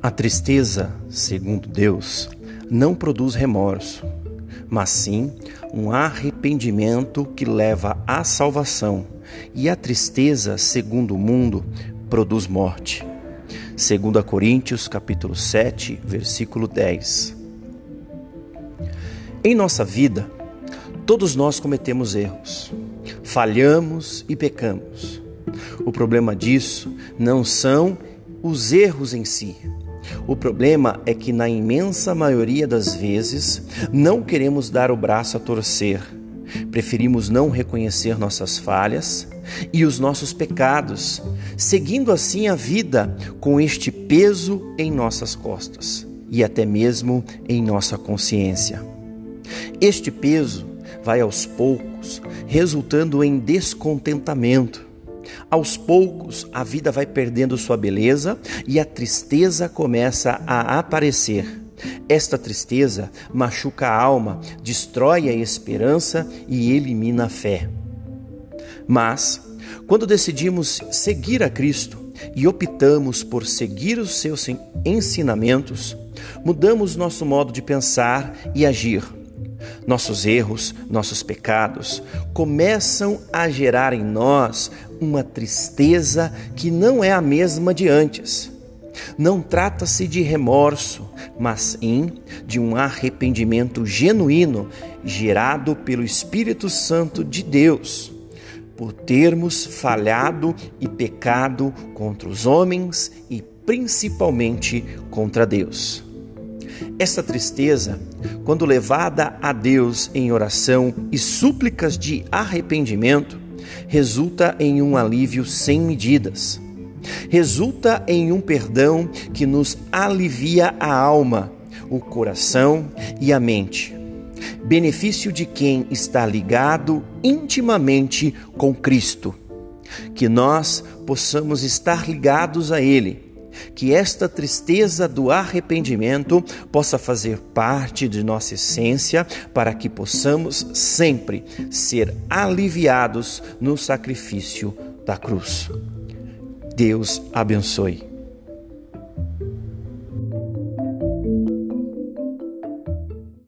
A tristeza, segundo Deus, não produz remorso, mas sim um arrependimento que leva à salvação. E a tristeza, segundo o mundo, produz morte. Segundo Coríntios, capítulo 7, versículo 10. Em nossa vida, todos nós cometemos erros, falhamos e pecamos. O problema disso não são os erros em si, o problema é que, na imensa maioria das vezes, não queremos dar o braço a torcer, preferimos não reconhecer nossas falhas e os nossos pecados, seguindo assim a vida com este peso em nossas costas e até mesmo em nossa consciência. Este peso vai aos poucos resultando em descontentamento, aos poucos, a vida vai perdendo sua beleza e a tristeza começa a aparecer. Esta tristeza machuca a alma, destrói a esperança e elimina a fé. Mas, quando decidimos seguir a Cristo e optamos por seguir os seus ensinamentos, mudamos nosso modo de pensar e agir. Nossos erros, nossos pecados começam a gerar em nós uma tristeza que não é a mesma de antes. Não trata-se de remorso, mas sim de um arrependimento genuíno gerado pelo Espírito Santo de Deus, por termos falhado e pecado contra os homens e principalmente contra Deus. Essa tristeza, quando levada a Deus em oração e súplicas de arrependimento, resulta em um alívio sem medidas. Resulta em um perdão que nos alivia a alma, o coração e a mente. Benefício de quem está ligado intimamente com Cristo. Que nós possamos estar ligados a Ele que esta tristeza do arrependimento possa fazer parte de nossa essência, para que possamos sempre ser aliviados no sacrifício da cruz. Deus abençoe.